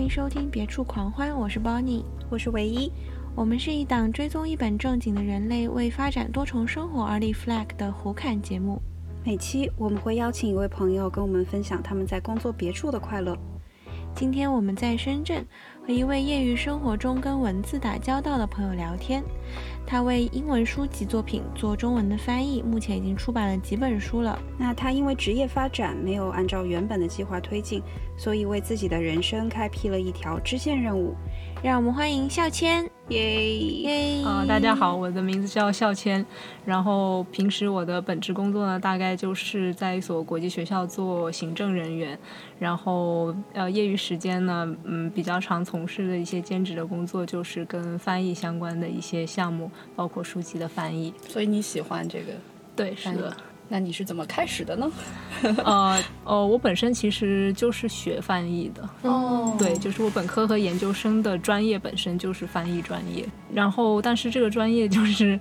好，欢迎收听《别处狂欢》，我是 Bonnie，我是唯一。我们是一档追踪一本正经的人类为发展多重生活而立 flag 的胡侃节目。每期我们会邀请一位朋友跟我们分享他们在工作别处的快乐。今天我们在深圳和一位业余生活中跟文字打交道的朋友聊天。他为英文书籍作品做中文的翻译，目前已经出版了几本书了。那他因为职业发展没有按照原本的计划推进，所以为自己的人生开辟了一条支线任务。让我们欢迎笑谦。耶耶！啊，大家好，我的名字叫笑谦。然后平时我的本职工作呢，大概就是在一所国际学校做行政人员。然后呃，业余时间呢，嗯，比较常从事的一些兼职的工作，就是跟翻译相关的一些项目，包括书籍的翻译。所以你喜欢这个？对，是的。那你是怎么开始的呢？呃呃，我本身其实就是学翻译的。哦，对，就是我本科和研究生的专业本身就是翻译专业。然后，但是这个专业就是。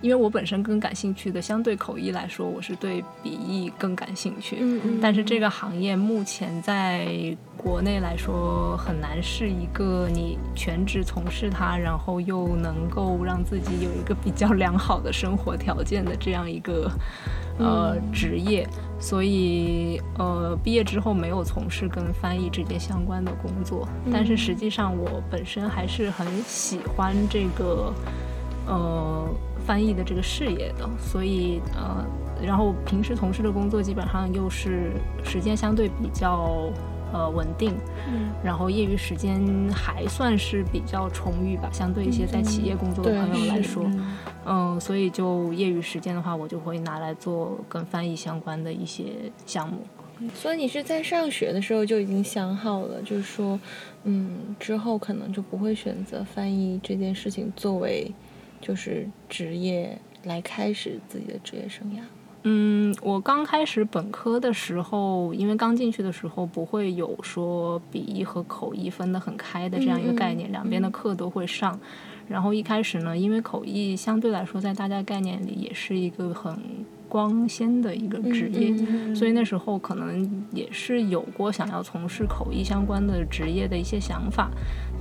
因为我本身更感兴趣的，相对口译来说，我是对笔译更感兴趣。嗯嗯。但是这个行业目前在国内来说，很难是一个你全职从事它，然后又能够让自己有一个比较良好的生活条件的这样一个呃职业。所以呃，毕业之后没有从事跟翻译直接相关的工作。但是实际上，我本身还是很喜欢这个呃。翻译的这个事业的，所以呃，然后平时从事的工作基本上又是时间相对比较呃稳定，嗯，然后业余时间还算是比较充裕吧，相对一些在企业工作的朋友来说，嗯，所以就业余时间的话，我就会拿来做跟翻译相关的一些项目。所以你是在上学的时候就已经想好了，就是说，嗯，之后可能就不会选择翻译这件事情作为。就是职业来开始自己的职业生涯。嗯，我刚开始本科的时候，因为刚进去的时候不会有说笔译和口译分得很开的这样一个概念，两边的课都会上。然后一开始呢，因为口译相对来说在大家概念里也是一个很光鲜的一个职业，所以那时候可能也是有过想要从事口译相关的职业的一些想法。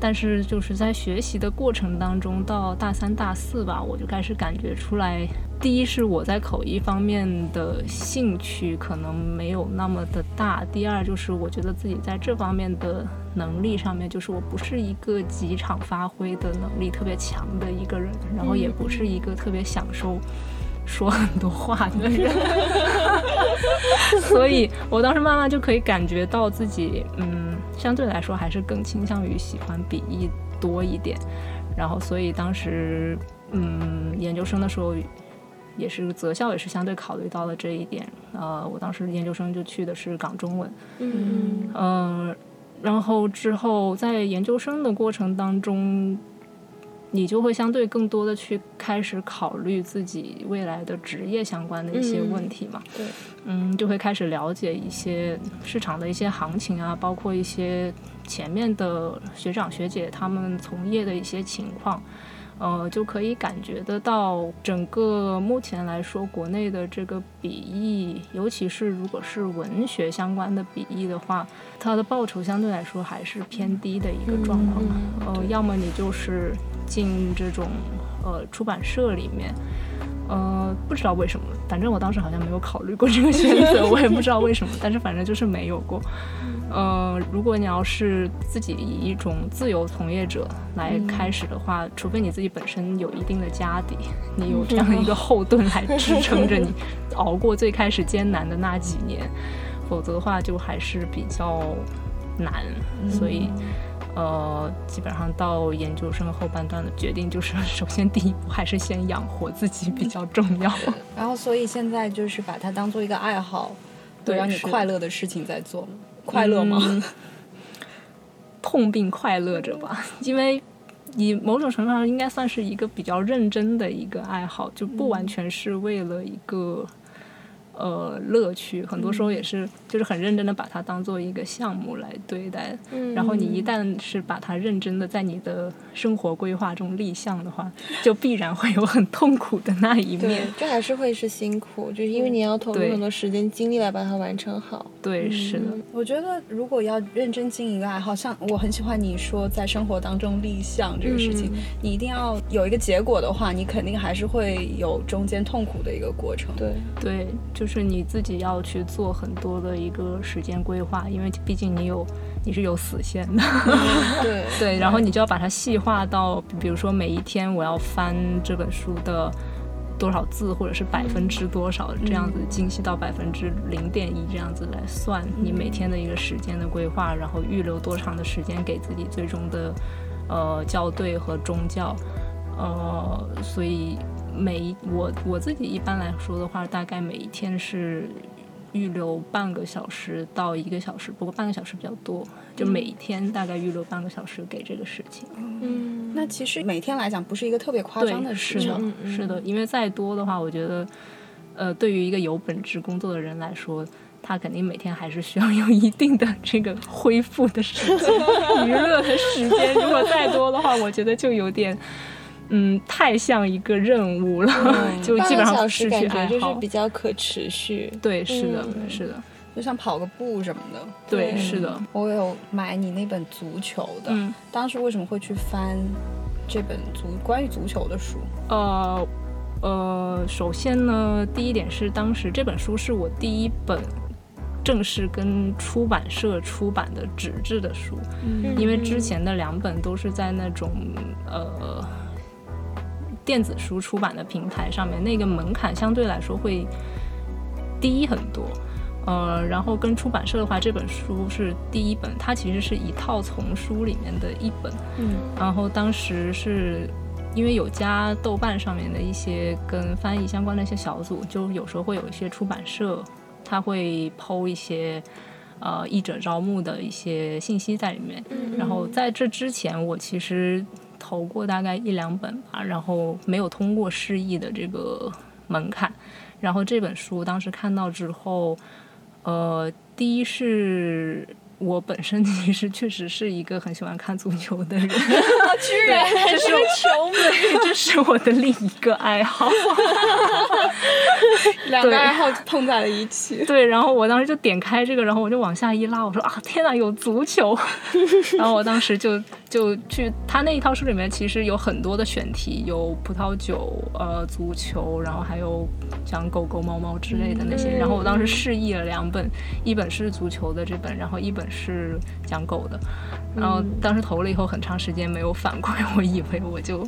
但是就是在学习的过程当中，到大三、大四吧，我就开始感觉出来，第一是我在口译方面的兴趣可能没有那么的大，第二就是我觉得自己在这方面的能力上面，就是我不是一个几场发挥的能力特别强的一个人，然后也不是一个特别享受。说很多话的人，所以我当时慢慢就可以感觉到自己，嗯，相对来说还是更倾向于喜欢笔译多一点。然后，所以当时，嗯，研究生的时候，也是择校也是相对考虑到了这一点。呃，我当时研究生就去的是港中文，嗯嗯，然后之后在研究生的过程当中。你就会相对更多的去开始考虑自己未来的职业相关的一些问题嘛？对，嗯，就会开始了解一些市场的一些行情啊，包括一些前面的学长学姐他们从业的一些情况，呃，就可以感觉得到整个目前来说，国内的这个笔译，尤其是如果是文学相关的笔译的话，它的报酬相对来说还是偏低的一个状况。呃，要么你就是。进这种呃出版社里面，呃不知道为什么，反正我当时好像没有考虑过这个选择，我也不知道为什么，但是反正就是没有过。呃，如果你要是自己以一种自由从业者来开始的话，除非你自己本身有一定的家底，你有这样一个后盾来支撑着你 熬过最开始艰难的那几年，否则的话就还是比较难，所以。呃，基本上到研究生后半段的决定就是，首先第一步还是先养活自己比较重要。然后，所以现在就是把它当做一个爱好，对，让你快乐的事情在做。快乐吗？痛并快乐着吧，因为你某种程度上应该算是一个比较认真的一个爱好，就不完全是为了一个。呃乐趣，很多时候也是就是很认真的把它当做一个项目来对待。嗯然后你一旦是把它认真的在你的生活规划中立项的话，就必然会有很痛苦的那一对面。，这还是会是辛苦，就是因为你要投入对很多时间精力来把它完成好。对，是的。我觉得如果要认真经营一个爱好，像我很喜欢你说在生活当中立项这个事情，嗯你一定要有一个结果的话，你肯定还是会有中间痛苦的一个过程。对，对，就是你自己要去做很多的一个时间规划，因为毕竟你有你是有死线的，对，对，然后你就要把它细化到，比如说每一天我要翻这本书的多少字，或者是百分之多少，这样子精细到百分之零点一这样子来算你每天的一个时间的规划，然后预留多长的时间给自己最终的呃校对和中教，呃，所以每一我我自己一般来说的话，大概每一天是预留半个小时到一个小时，不过半个小时比较多，就每一天大概预留半个小时给这个事情。嗯，那其实每天来讲不是一个特别夸张，的事情是的，因为再多的话，我觉得，呃，对于一个有本职工作的人来说，他肯定每天还是需要有一定的这个恢复的时间、娱乐的时间。如果再多的话，我觉得就有点。嗯，太像一个任务了，就基本上失去爱感觉就是。比较可持续。对，是的，嗯是的，就像跑个步什么的。对，对是的。我有买你那本足球的，嗯，当时为什么会去翻这本足关于足球的书？呃呃，首先呢，第一点是当时这本书是我第一本正式跟出版社出版的纸质的书，嗯因为之前的两本都是在那种呃电子书出版的平台上面，那个门槛相对来说会低很多。呃，然后跟出版社的话，这本书是第一本，它其实是一套丛书里面的一本。嗯然后当时是因为有加豆瓣上面的一些跟翻译相关的一些小组，就有时候会有一些出版社，他会抛一些呃译者招募的一些信息在里面。嗯然后在这之前，我其实投过大概一两本吧，然后没有通过示意的这个门槛。然后这本书当时看到之后，呃，第一是我本身其实确实是一个很喜欢看足球的人，居然还是个球迷，这是我的另一个爱好。对两个爱好碰在了一起。对，然后我当时就点开这个，然后我就往下一拉，我说啊，天哪，有足球！然后我当时就就去他那一套书里面，其实有很多的选题，有葡萄酒、呃足球，然后还有讲狗狗、猫猫之类的那些。然后我当时示意了两本，一本是足球的这本，然后一本是讲狗的。然后当时投了以后，很长时间没有反馈，我以为我就。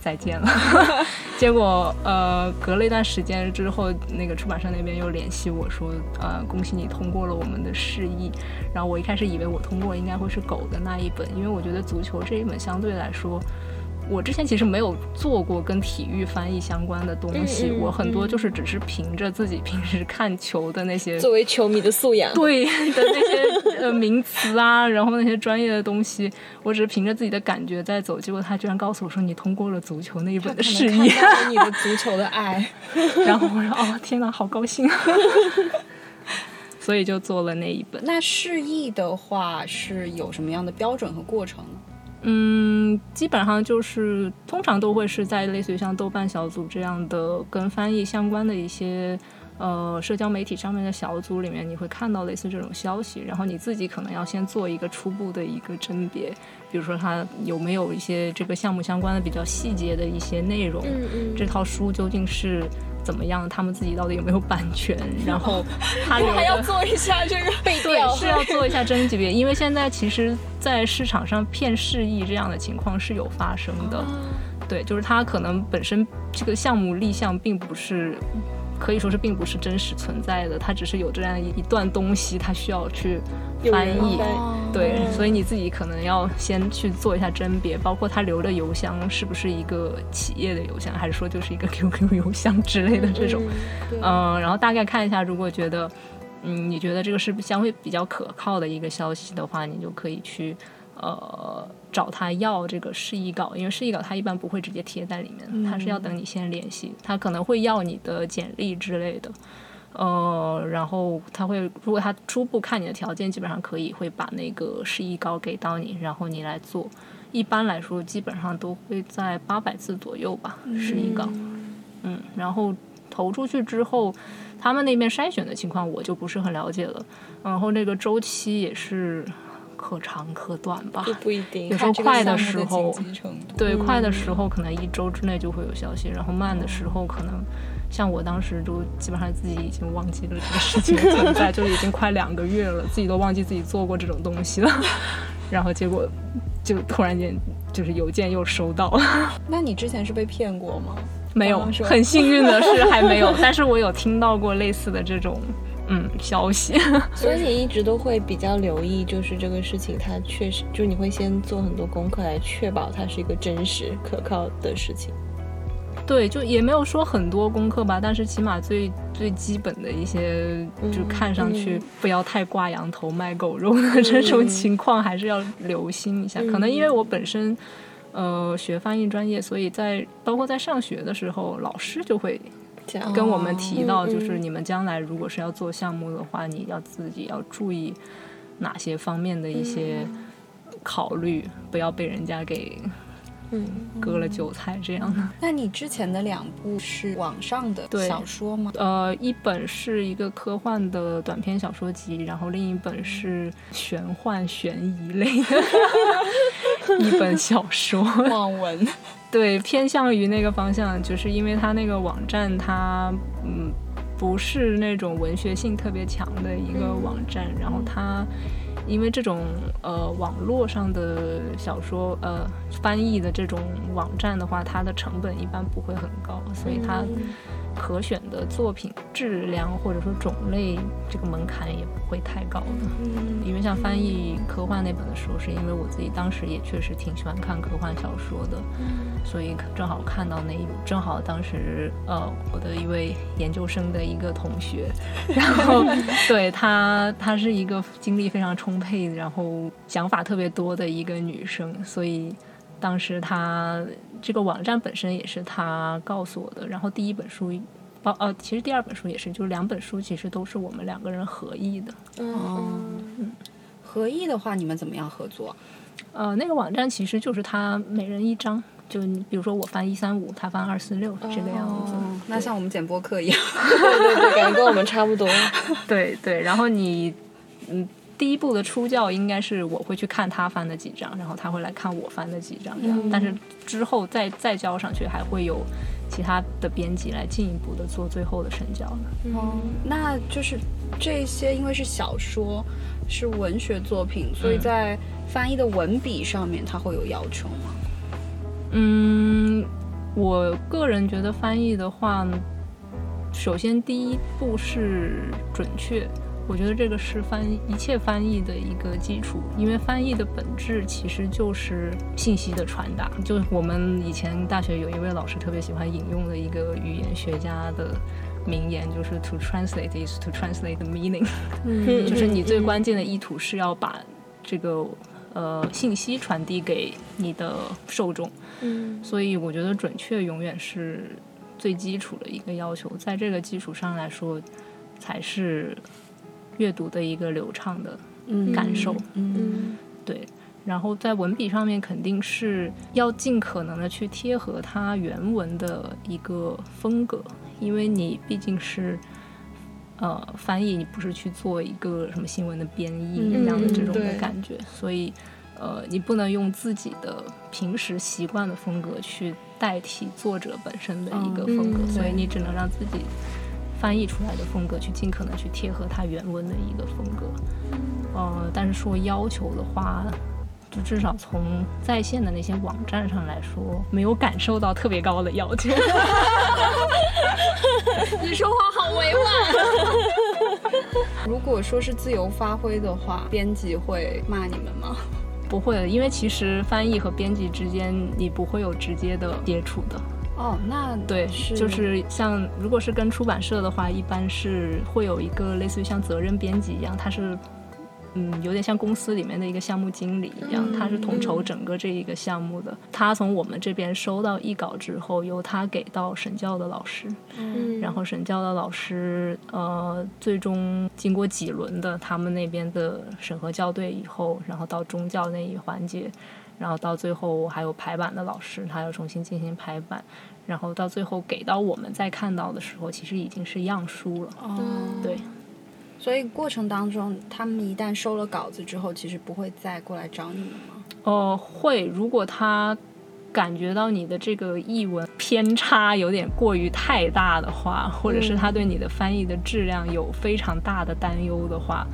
再见了，结果呃，隔了一段时间之后，那个出版社那边又联系我说，呃，恭喜你通过了我们的试译。然后我一开始以为我通过应该会是狗的那一本，因为我觉得足球这一本相对来说，我之前其实没有做过跟体育翻译相关的东西，我很多就是只是凭着自己平时看球的那些作为球迷的素养。对 的那些呃名词啊，然后那些专业的东西，我只是凭着自己的感觉在走。结果他居然告诉我说你通过了足球那一本的试译，看到了你的 足球的爱，然后我说哦天哪，好高兴，所以就做了那一本。那释义的话是有什么样的标准和过程呢？嗯，基本上就是通常都会是在类似于像豆瓣小组这样的跟翻译相关的一些呃社交媒体上面的小组里面，你会看到类似这种消息，然后你自己可能要先做一个初步的一个甄别，比如说它有没有一些这个项目相关的比较细节的一些内容，嗯嗯，这套书究竟是怎么样，他们自己到底有没有版权，然后他 留还 要做一下这个背对调，是要做一下甄别，因为现在其实，在市场上骗释义这样的情况是有发生的。对，就是他可能本身这个项目立项并不是。可以说是并不是真实存在的，它只是有这样一一段东西，它需要去翻译。对，所以你自己可能要先去做一下甄别，包括他留的邮箱是不是一个企业的邮箱，还是说就是一个 QQ 邮箱之类的这种。嗯，嗯，然后大概看一下，如果觉得，嗯，你觉得这个是相对比较可靠的一个消息的话，你就可以去呃找他要这个示意稿，因为示意稿他一般不会直接贴在里面，他是要等你先联系，他可能会要你的简历之类的。呃，然后他会，如果他初步看你的条件，基本上可以会把那个示意稿给到你，然后你来做。一般来说，基本上都会在八百字左右吧，示意稿。嗯，然后投出去之后，他们那边筛选的情况我就不是很了解了。然后那个周期也是可长可短吧，就不一定。有时候快的时候，对，嗯快的时候可能一周之内就会有消息，然后慢的时候可能。像我当时就基本上自己已经忘记了这个事情的存在，就已经快两个月了，自己都忘记自己做过这种东西了。然后结果就突然间就是邮件又收到了。那你之前是被骗过吗？没有很幸运的是还没有，但是我有听到过类似的这种嗯消息。所以你一直都会比较留意，就是这个事情，它确实，就是你会先做很多功课来确保它是一个真实可靠的事情。对，就也没有说很多功课吧，但是起码最最基本的一些，就看上去嗯不要太挂羊头卖狗肉的这种情况，还是要留心一下。可能因为我本身呃学翻译专业，所以在包括在上学的时候，老师就会跟我们提到，嗯就是嗯你们将来如果是要做项目的话，你要自己要注意哪些方面的一些考虑，不要被人家给嗯，割了韭菜这样的。那你之前的两部是网上的小说吗？呃，一本是一个科幻的短篇小说集，然后另一本是玄幻悬疑类的 一本小说。网文。对，偏向于那个方向，就是因为它那个网站它嗯不是那种文学性特别强的一个网站，然后它因为这种呃网络上的小说呃翻译的这种网站的话，它的成本一般不会很高，所以它可选的作品质量或者说种类这个门槛也不会太高的。嗯。因为像翻译科幻那本的时候，是因为我自己当时也确实挺喜欢看科幻小说的，所以正好看到那一，正好当时呃我的一位研究生的一个同学，然后 对她她是一个精力非常充沛，然后想法特别多的一个女生，所以当时他这个网站本身也是他告诉我的，然后第一本书。包呃，其实第二本书也是，就是两本书其实都是我们两个人合译的。哦，合译的话，你们怎么样合作？呃，那个网站其实就是他每人一张，就你比如说我翻一三五，他翻二四六这个样子。哦，那像我们剪播客一样。对对对，感觉跟我们差不多。对对，然后你嗯，第一步的初教应该是我会去看他翻的几张，然后他会来看我翻的几张，这样。但是之后再再交上去，还会有其他的编辑来进一步的做最后的审校的。哦，那就是这些，因为是小说，是文学作品，所以嗯在翻译的文笔上面，它会有要求吗？嗯，我个人觉得翻译的话，首先第一步是准确，我觉得这个是翻译一切翻译的一个基础，因为翻译的本质其实就是信息的传达。就我们以前大学有一位老师特别喜欢引用的一个语言学家的名言，就是 “to translate is to translate the meaning”，嗯。就是你最关键的意图是要把这个呃信息传递给你的受众。嗯。所以我觉得准确永远是最基础的一个要求，在这个基础上来说，才是阅读的一个流畅的嗯。感受。嗯。对，然后在文笔上面肯定是要尽可能的去贴合它原文的一个风格，因为你毕竟是。呃，翻译你不是去做一个什么新闻的编译一样的这种的感觉，所以呃，你不能用自己的平时习惯的风格去代替作者本身的一个风格，嗯所以你只能让自己翻译出来的风格去尽可能去贴合它原文的一个风格。呃，但是说要求的话，就至少从在线的那些网站上来说，没有感受到特别高的要求。你说话好委婉。如果说是自由发挥的话，编辑会骂你们吗？不会的，因为其实翻译和编辑之间你不会有直接的接触的。哦，那对，是就是。像如果是跟出版社的话，一般是会有一个类似于像责任编辑一样，他是嗯，有点像公司里面的一个项目经理一样，他是统筹整个这一个项目的。他从我们这边收到译稿之后，由他给到审教的老师，嗯。然后审教的老师呃，最终经过几轮的他们那边的审核校对以后，然后到中教那一环节，然后到最后还有排版的老师，他要重新进行排版，然后到最后给到我们再看到的时候，其实已经是样书了。哦，对，所以过程当中，他们一旦收了稿子之后，其实不会再过来找你们吗？呃，会，如果他感觉到你的这个译文偏差有点过于太大的话，或者是他对你的翻译的质量有非常大的担忧的话，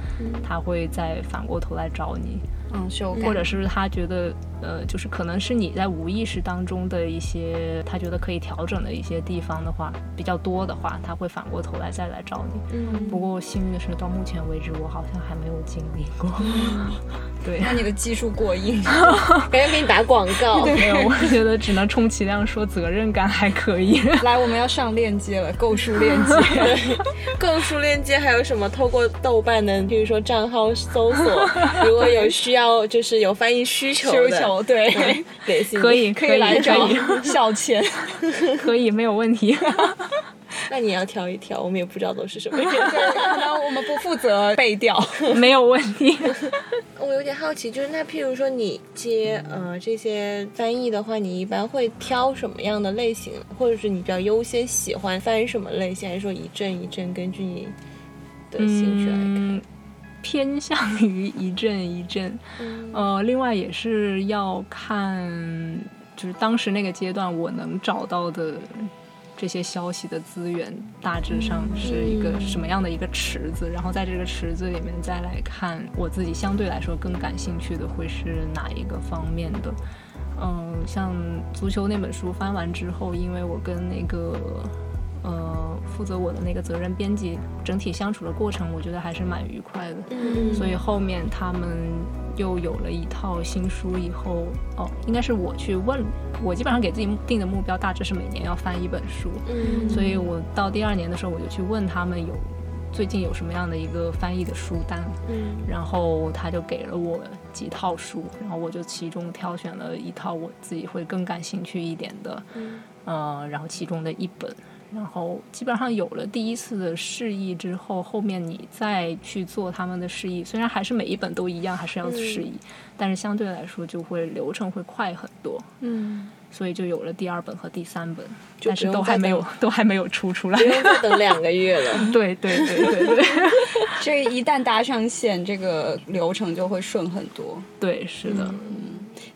他会再反过头来找你，嗯，修改，或者是他觉得呃，就是可能是你在无意识当中的一些他觉得可以调整的一些地方的话比较多的话，他会反过头来再来找你。嗯不过幸运的是，到目前为止我好像还没有经历过。对，那你的技术过硬，感觉给你打广告。没有，我觉得只能充其量说责任感还可以。来，我们要上链接了，购书链接。购书链接还有什么？透过豆瓣的，比如说账号搜索，如果有需要，就是有翻译需求的，需求对，给 信可以，可以来找可以 小钱。可以，没有问题。那你要挑一挑，我们也不知道都是什么样。可能我们不负责背调。没有问题。我有点好奇，就是那譬如说你接呃这些翻译的话，你一般会挑什么样的类型，或者是你比较优先喜欢翻什么类型，还是说一阵一阵根据你的兴趣来看？嗯，偏向于一阵一阵。呃，另外也是要看，就是当时那个阶段我能找到的这些消息的资源，大致上是一个什么样的一个池子，然后在这个池子里面再来看我自己相对来说更感兴趣的会是哪一个方面的。嗯，像足球那本书翻完之后，因为我跟那个呃负责我的那个责任编辑整体相处的过程，我觉得还是蛮愉快的。嗯所以后面他们又有了一套新书以后，哦，应该是我去问，我基本上给自己定的目标大致是每年要翻一本书，嗯。所以我到第二年的时候我就去问他们有最近有什么样的一个翻译的书单，嗯。然后他就给了我几套书，然后我就其中挑选了一套我自己会更感兴趣一点的，嗯。呃，然后其中的一本，然后基本上有了第一次的释义之后，后面你再去做他们的释义，虽然还是每一本都一样，还是要释义，但是相对来说就会流程会快很多，嗯，所以就有了第二本和第三本，但是都还没有都还没有出出来不。用再等两个月了。对对对对对 这一旦搭上线，这个流程就会顺很多。对，是的。嗯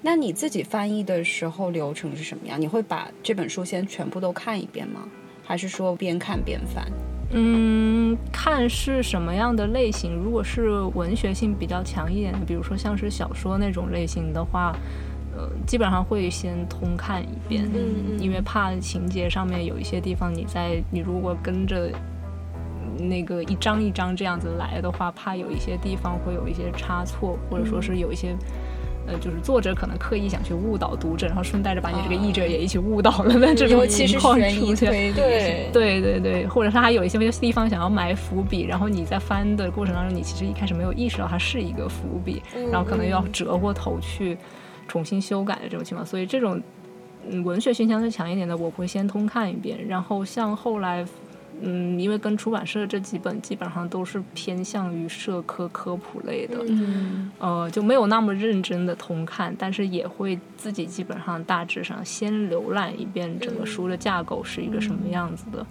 那你自己翻译的时候流程是什么样？你会把这本书先全部都看一遍吗？还是说边看边翻？嗯，看是什么样的类型。如果是文学性比较强一点的，比如说像是小说那种类型的话，呃，基本上会先通看一遍，嗯嗯因为怕情节上面有一些地方你在你如果跟着那个一张一张这样子来的话，怕有一些地方会有一些差错，或者说是有一些。呃，就是作者可能刻意想去误导读者，然后顺带着把你这个译者也一起误导了的这种情况出现。对对对对，或者是他有一些地方想要埋伏笔，然后你在翻的过程当中，你其实一开始没有意识到它是一个伏笔，然后可能又要折过头去重新修改的这种情况，所以这种嗯文学性相对强一点的，我会先通看一遍，然后像后来。嗯，因为跟出版社这几本基本上都是偏向于社科科普类的，嗯。呃，就没有那么认真的通看，但是也会自己基本上大致上先浏览一遍整个书的架构是一个什么样子的。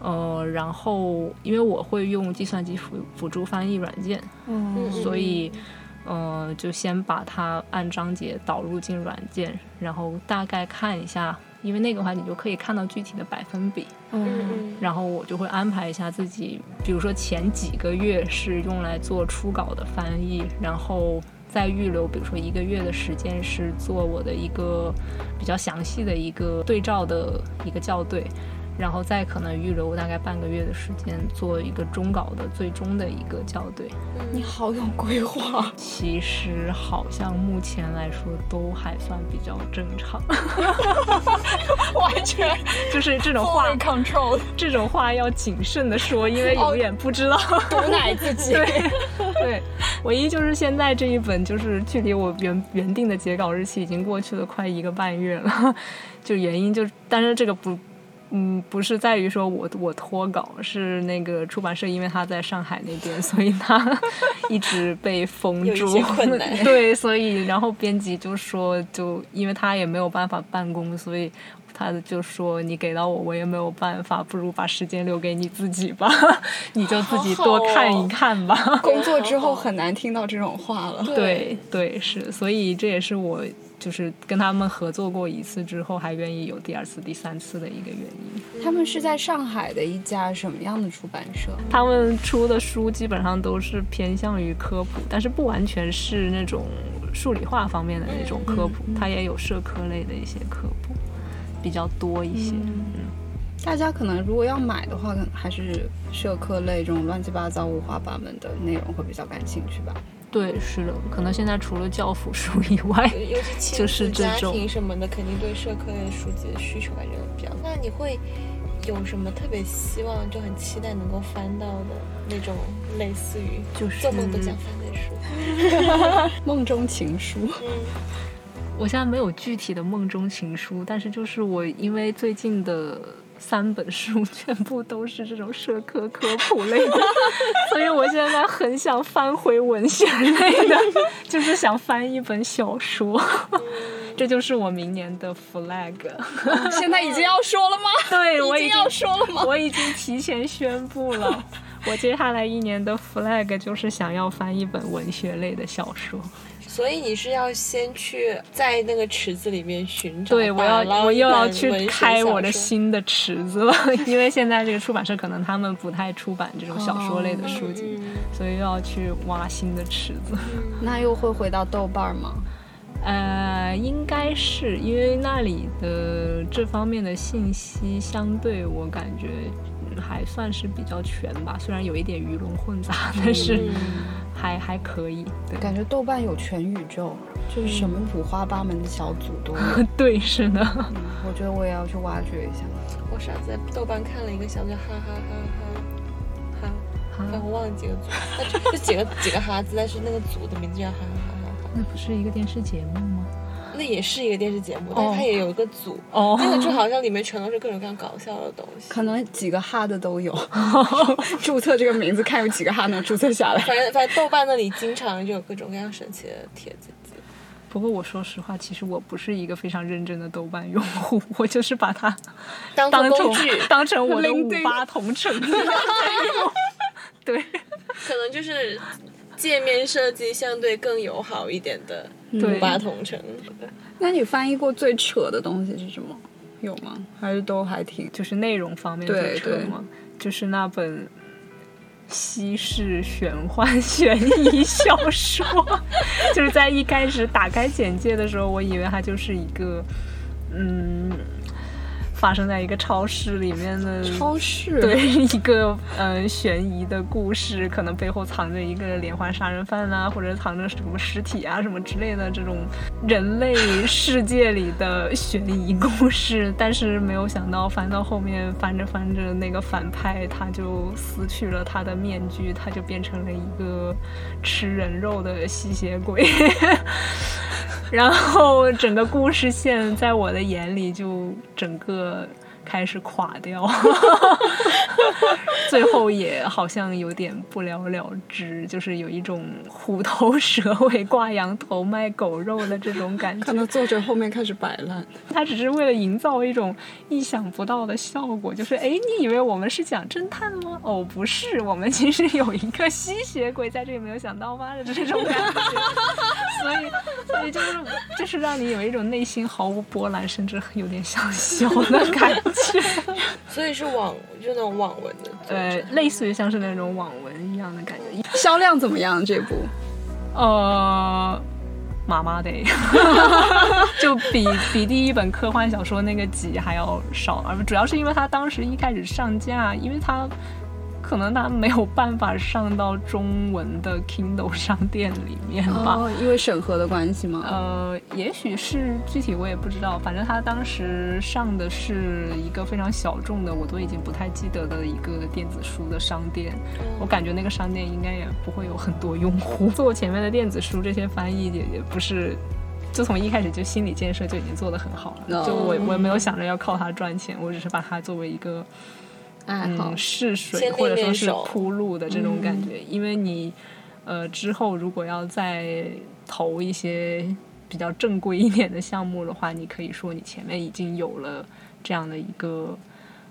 呃，然后因为我会用计算机辅辅助翻译软件，嗯所以呃，就先把它按章节导入进软件，然后大概看一下，因为那个话你就可以看到具体的百分比。嗯然后我就会安排一下自己，比如说前几个月是用来做初稿的翻译，然后再预留，比如说一个月的时间是做我的一个比较详细的一个对照的一个校对，然后再可能预留大概半个月的时间做一个终稿的最终的一个校对。你好有规划，其实好像目前来说都还算比较正常，完全就是这种话 control 这种话要谨慎的说，因为永远不知道。毒奶自己。对对，唯一就是现在这一本，就是距离我原原定的截稿日期已经过去了快一个半月了，就原因就，但是这个不。嗯，不是在于说我我脱稿，是那个出版社，因为他在上海那边，所以他 一直被封住。困难。对，所以然后编辑就说，就因为他也没有办法办公，所以他就说你给到我，我也没有办法，不如把时间留给你自己吧，你就自己多看一看吧。工作之后很难听到这种话了。对对是，所以这也是我。就是跟他们合作过一次之后，还愿意有第二次、第三次的一个原因。他们是在上海的一家什么样的出版社？他们出的书基本上都是偏向于科普，但是不完全是那种数理化方面的那种科普，它也有社科类的一些科普，比较多一些。嗯，大家可能如果要买的话，可能还是社科类这种乱七八糟、五花八门的内容会比较感兴趣吧。对，是的，可能现在除了教辅书以外，就是这种家庭什么的，肯定对社科类书籍的需求感觉比较。那你会有什么特别希望，就很期待能够翻到的那种，类似于就是做梦都想翻的书，梦中情书。嗯，我现在没有具体的梦中情书，但是就是我因为最近的。三本书 全部都是这种社科科普类的，所以我现在很想翻回文学类的，就是想翻一本小说，这就是我明年的 flag。现在已经要说了吗？对，我已经要说了吗？我已经提前宣布了，我接下来一年的 flag 就是想要翻一本文学类的小说。所以你是要先去在那个池子里面寻找，对我要我又要去开我的新的池子了，因为现在这个出版社可能他们不太出版这种小说类的书籍，所以又要去挖新的池子。那又会回到豆瓣吗？呃，应该是因为那里的这方面的信息相对我感觉还算是比较全吧，虽然有一点鱼龙混杂，但是。还还可以，感觉豆瓣有全宇宙，就是什么五花八门的小组都有。对，是的。我觉得我也要去挖掘一下。我上次在豆瓣看了一个小组，哈哈哈哈哈哈，我忘了几个组，就几个几个哈字，但是那个组的名字叫哈哈哈哈哈。那不是一个电视节目吗？那也是一个电视节目，但它也有一个组，那个就好像里面全都是各种各样搞笑的东西，可能几个哈的都有。注册这个名字，看有几个哈能注册下来。反正反正豆瓣那里经常就有各种各样神奇的帖子。不过我说实话，其实我不是一个非常认真的豆瓣用户，我就是把它当工具，当成我的五八同城。对，可能就是界面设计相对更友好一点的。五八同城。那你翻译过最扯的东西是什么？有吗？还是都还挺，就是内容方面最扯吗？就是那本西式玄幻悬疑小说，就是在一开始打开简介的时候，我以为它就是一个，嗯。发生在一个超市里面的超市，对一个嗯悬疑的故事，可能背后藏着一个连环杀人犯啊，或者藏着什么尸体啊什么之类的这种人类世界里的悬疑故事。但是没有想到翻到后面翻着翻着，那个反派他就撕去了他的面具，他就变成了一个吃人肉的吸血鬼。然后整个故事线在我的眼里就整个。But. 开始垮掉，最后也好像有点不了了之，就是有一种虎头蛇尾挂羊头卖狗肉的这种感觉。可能作者后面开始摆烂，他只是为了营造一种意想不到的效果，就是哎，你以为我们是讲侦探吗？哦，不是，我们其实有一个吸血鬼在这里，没有想到吧？的这种感觉，所以，所以就是就是让你有一种内心毫无波澜，甚至有点想笑的感觉。所以是网，就那种网文的，对，类似于像是那种网文一样的感觉。销量怎么样？这部？呃，麻麻的，就比比第一本科幻小说那个集还要少，而主要是因为它当时一开始上架，因为它。可能它没有办法上到中文的 Kindle 商店里面吧？哦，因为审核的关系吗？呃，也许是具体我也不知道，反正它当时上的是一个非常小众的，我都已经不太记得的一个电子书的商店。我感觉那个商店应该也不会有很多用户。做前面的电子书这些翻译也也不是，就从一开始就心理建设就已经做得很好了。就我我也没有想着要靠它赚钱，我只是把它作为一个。爱好试水或者说是铺路的这种感觉，因为你呃之后如果要再投一些比较正规一点的项目的话，你可以说你前面已经有了这样的一个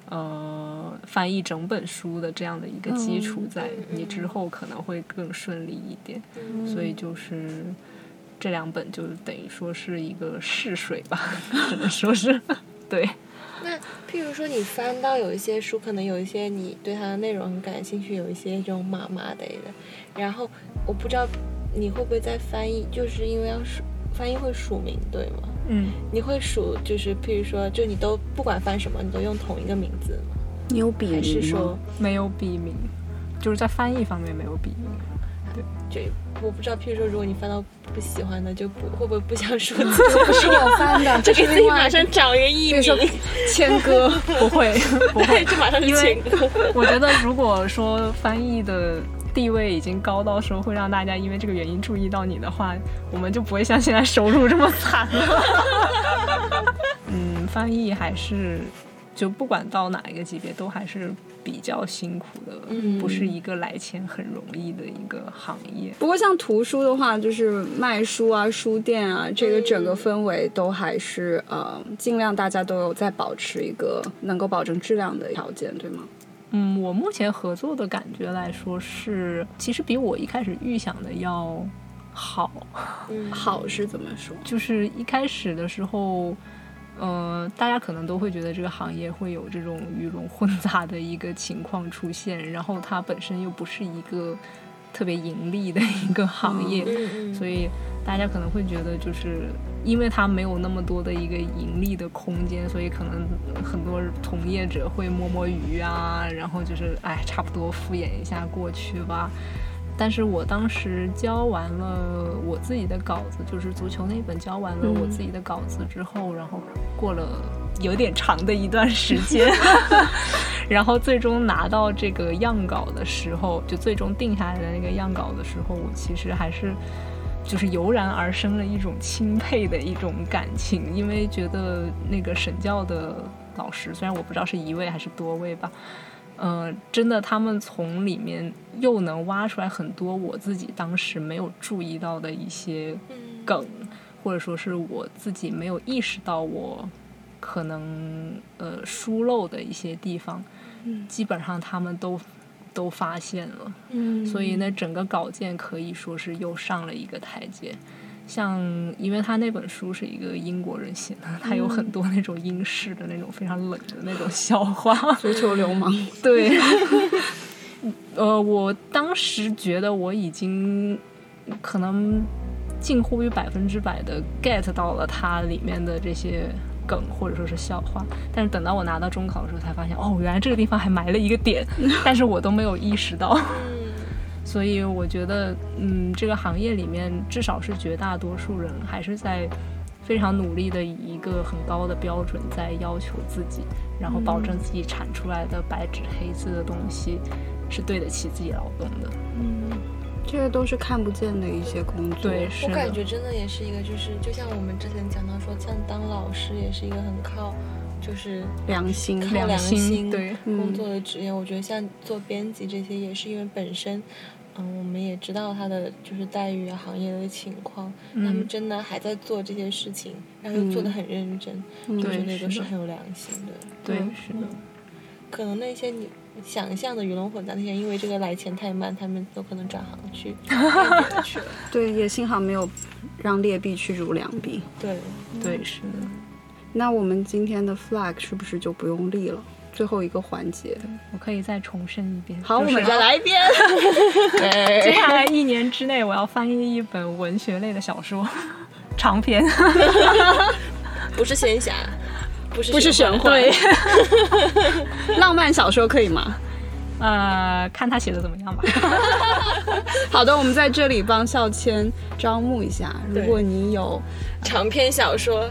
呃翻译整本书的这样的一个基础，在你之后可能会更顺利一点。所以就是这两本就等于说是一个试水吧，只能说是 对。那譬如说，你翻到有一些书，可能有一些你对它的内容很感兴趣，有一些这种麻麻的，然后我不知道你会不会在翻译，就是因为要署翻译会署名，对吗？嗯。你会署，就是譬如说，就你都不管翻什么，你都用同一个名字吗？你有笔名还是说没有笔名？就是在翻译方面没有笔名。对，就我不知道，譬如说，如果你翻到不喜欢的，就不会不会不想说，不是我翻的，就给自己马上找一个艺名，谦哥不会 不会，就马上就谦哥。我觉得如果说翻译的地位已经高到说会让大家因为这个原因注意到你的话，我们就不会像现在收入这么惨了。嗯，翻译还是就不管到哪一个级别，都还是。比较辛苦的，不是一个来钱很容易的一个行业。不过像图书的话，就是卖书啊、书店啊，这个整个氛围都还是呃，尽量大家都有在保持一个能够保证质量的条件，对吗？嗯，我目前合作的感觉来说是，其实比我一开始预想的要好。好是怎么说？就是一开始的时候。呃，大家可能都会觉得这个行业会有这种鱼龙混杂的一个情况出现，然后它本身又不是一个特别盈利的一个行业，所以大家可能会觉得，就是因为它没有那么多的一个盈利的空间，所以可能很多从业者会摸摸鱼啊，然后就是哎，差不多敷衍一下过去吧。但是我当时交完了我自己的稿子，就是足球那本交完了我自己的稿子之后，然后过了有点长的一段时间，然后最终拿到这个样稿的时候，就最终定下来的那个样稿的时候，我其实还是就是油然而生了一种钦佩的一种感情，因为觉得那个审教的老师，虽然我不知道是一位还是多位吧。呃，真的，他们从里面又能挖出来很多我自己当时没有注意到的一些梗，或者说是我自己没有意识到我可能呃疏漏的一些地方，基本上他们都都发现了，所以那整个稿件可以说是又上了一个台阶。像，因为他那本书是一个英国人写的，他有很多那种英式的那种非常冷的那种笑话，足球流氓。对，呃，我当时觉得我已经可能近乎于百分之百的 get 到了它里面的这些梗或者说是笑话，但是等到我拿到中考的时候才发现，哦，原来这个地方还埋了一个点，但是我都没有意识到。所以我觉得，嗯，这个行业里面，至少是绝大多数人还是在非常努力的以一个很高的标准在要求自己，然后保证自己产出来的白纸黑字的东西是对得起自己劳动的。嗯，这个都是看不见的一些工作。对，我感觉真的也是一个，就是就像我们之前讲到说，像当老师也是一个很靠，就是良心、靠良心对工作的职业。我觉得像做编辑这些，也是因为本身。嗯，我们也知道他的就是待遇啊，行业的情况，他们真的还在做这些事情，然后又做的很认真，我觉得都是很有良心的。对，是的。可能那些你想象的鱼龙混杂那些，因为这个来钱太慢，他们都可能转行去 去了。对，也幸好没有让劣币驱逐良币。对，对，是的。那我们今天的 flag 是不是就不用立了？最后一个环节，我可以再重申一遍。好，我们再来一遍。接下来一年之内，我要翻译一本文学类的小说。长篇，不是仙侠，不是不是玄幻对，浪漫小说可以吗？呃，看他写的怎么样吧。好的，我们在这里帮校谦招募一下，如果你有长篇小说，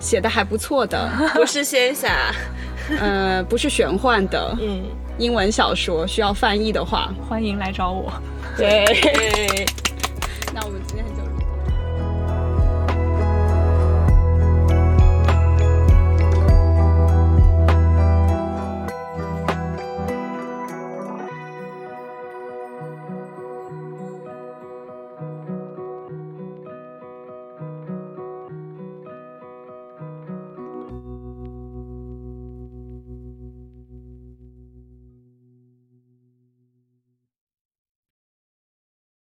写的还不错的，不是仙侠，呃，不是玄幻的嗯，英文小说需要翻译的话，欢迎来找我。对。那我们今天就。